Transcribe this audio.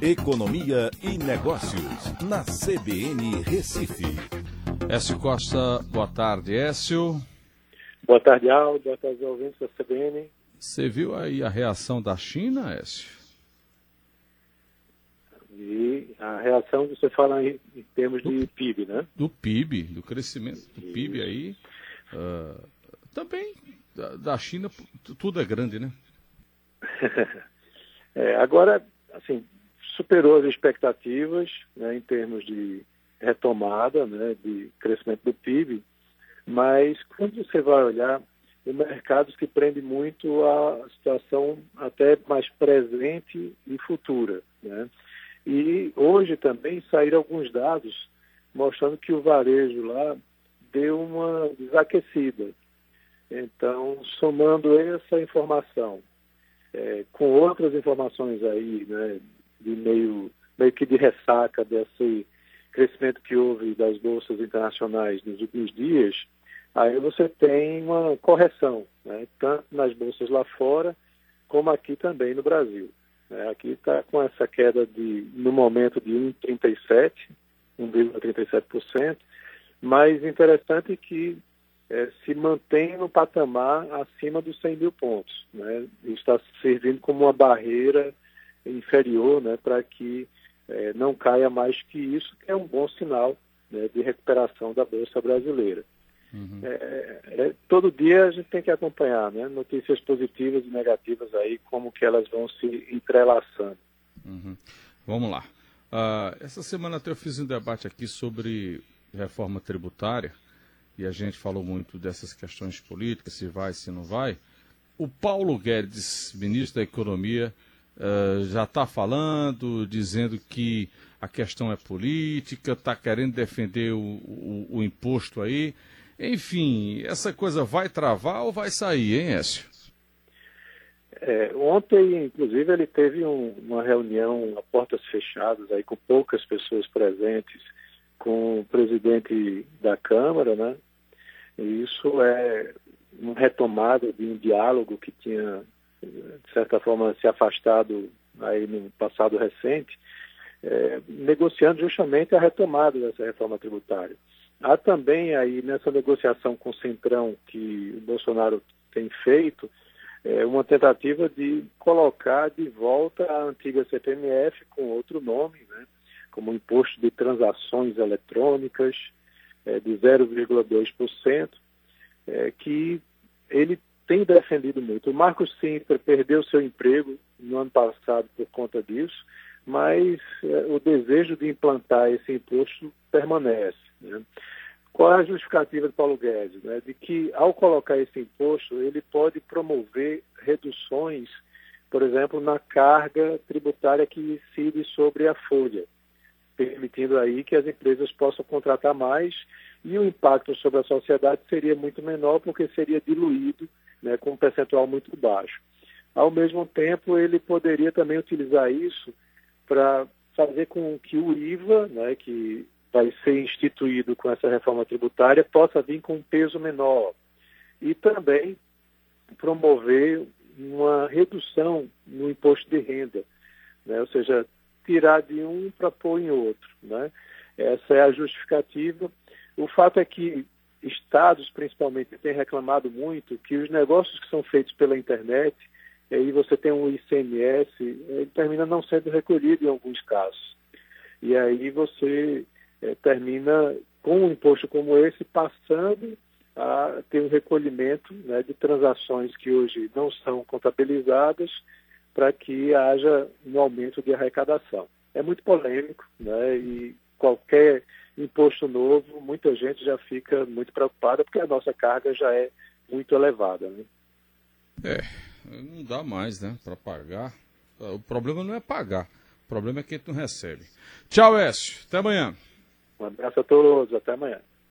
Economia e Negócios, na CBN Recife. Écio Costa, boa tarde, Écio. Boa tarde, Aldo. Boa tarde, ouvintes da CBN. Você viu aí a reação da China, Écio? E a reação, você fala em, em termos de PIB, né? Do PIB, do crescimento do PIB aí. Uh, também da, da China, tudo é grande, né? é, agora, assim, superou as expectativas né, em termos de retomada, né, de crescimento do PIB, mas quando você vai olhar, o mercado se prende muito à situação até mais presente e futura. Né? E hoje também saíram alguns dados mostrando que o varejo lá deu uma desaquecida. Então, somando essa informação é, com outras informações aí, né, de meio, meio que de ressaca desse crescimento que houve das bolsas internacionais nos últimos dias, aí você tem uma correção, né, tanto nas bolsas lá fora, como aqui também no Brasil. É, aqui está com essa queda de, no momento de 1,37%, 1,37%, mas interessante que é, se mantém no patamar acima dos 100 mil pontos. Né? Está servindo como uma barreira inferior né, para que é, não caia mais que isso, que é um bom sinal né, de recuperação da Bolsa Brasileira. Uhum. É, é, todo dia a gente tem que acompanhar né, notícias positivas e negativas aí, como que elas vão se entrelaçando. Uhum. Vamos lá. Uh, essa semana até eu fiz um debate aqui sobre reforma tributária e a gente falou muito dessas questões políticas, se vai, se não vai. O Paulo Guedes, ministro da Economia, uh, já está falando, dizendo que a questão é política, está querendo defender o, o, o, imposto aí. Enfim, essa coisa vai travar ou vai sair, hein, Écio? É, ontem, inclusive, ele teve um, uma reunião a portas fechadas, aí com poucas pessoas presentes, com o presidente da Câmara, né, e isso é uma retomada de um diálogo que tinha, de certa forma, se afastado aí no passado recente, é, negociando justamente a retomada dessa reforma tributária. Há também aí nessa negociação com o Centrão que o Bolsonaro tem feito, é, uma tentativa de colocar de volta a antiga CPMF com outro nome, né, como Imposto de Transações Eletrônicas, é, de 0,2%, é, que ele tem defendido muito. O Marcos Sintra perdeu seu emprego no ano passado por conta disso, mas é, o desejo de implantar esse imposto permanece. Né? Qual é a justificativa de Paulo Guedes? Né? De que, ao colocar esse imposto, ele pode promover reduções, por exemplo, na carga tributária que incide sobre a folha permitindo aí que as empresas possam contratar mais e o impacto sobre a sociedade seria muito menor porque seria diluído né, com um percentual muito baixo. Ao mesmo tempo, ele poderia também utilizar isso para fazer com que o IVA, né, que vai ser instituído com essa reforma tributária, possa vir com um peso menor. E também promover uma redução no imposto de renda, né? ou seja, tirar de um para pôr em outro. Né? Essa é a justificativa. O fato é que estados, principalmente, têm reclamado muito que os negócios que são feitos pela internet, aí você tem um ICMS, ele termina não sendo recolhido em alguns casos. E aí você é, termina com um imposto como esse passando a ter um recolhimento né, de transações que hoje não são contabilizadas para que haja um aumento de arrecadação. É muito polêmico, né? E qualquer imposto novo, muita gente já fica muito preocupada porque a nossa carga já é muito elevada, né? É, não dá mais, né, para pagar. O problema não é pagar, o problema é que a gente não recebe. Tchau, Écio. Até amanhã. Um abraço a todos, até amanhã.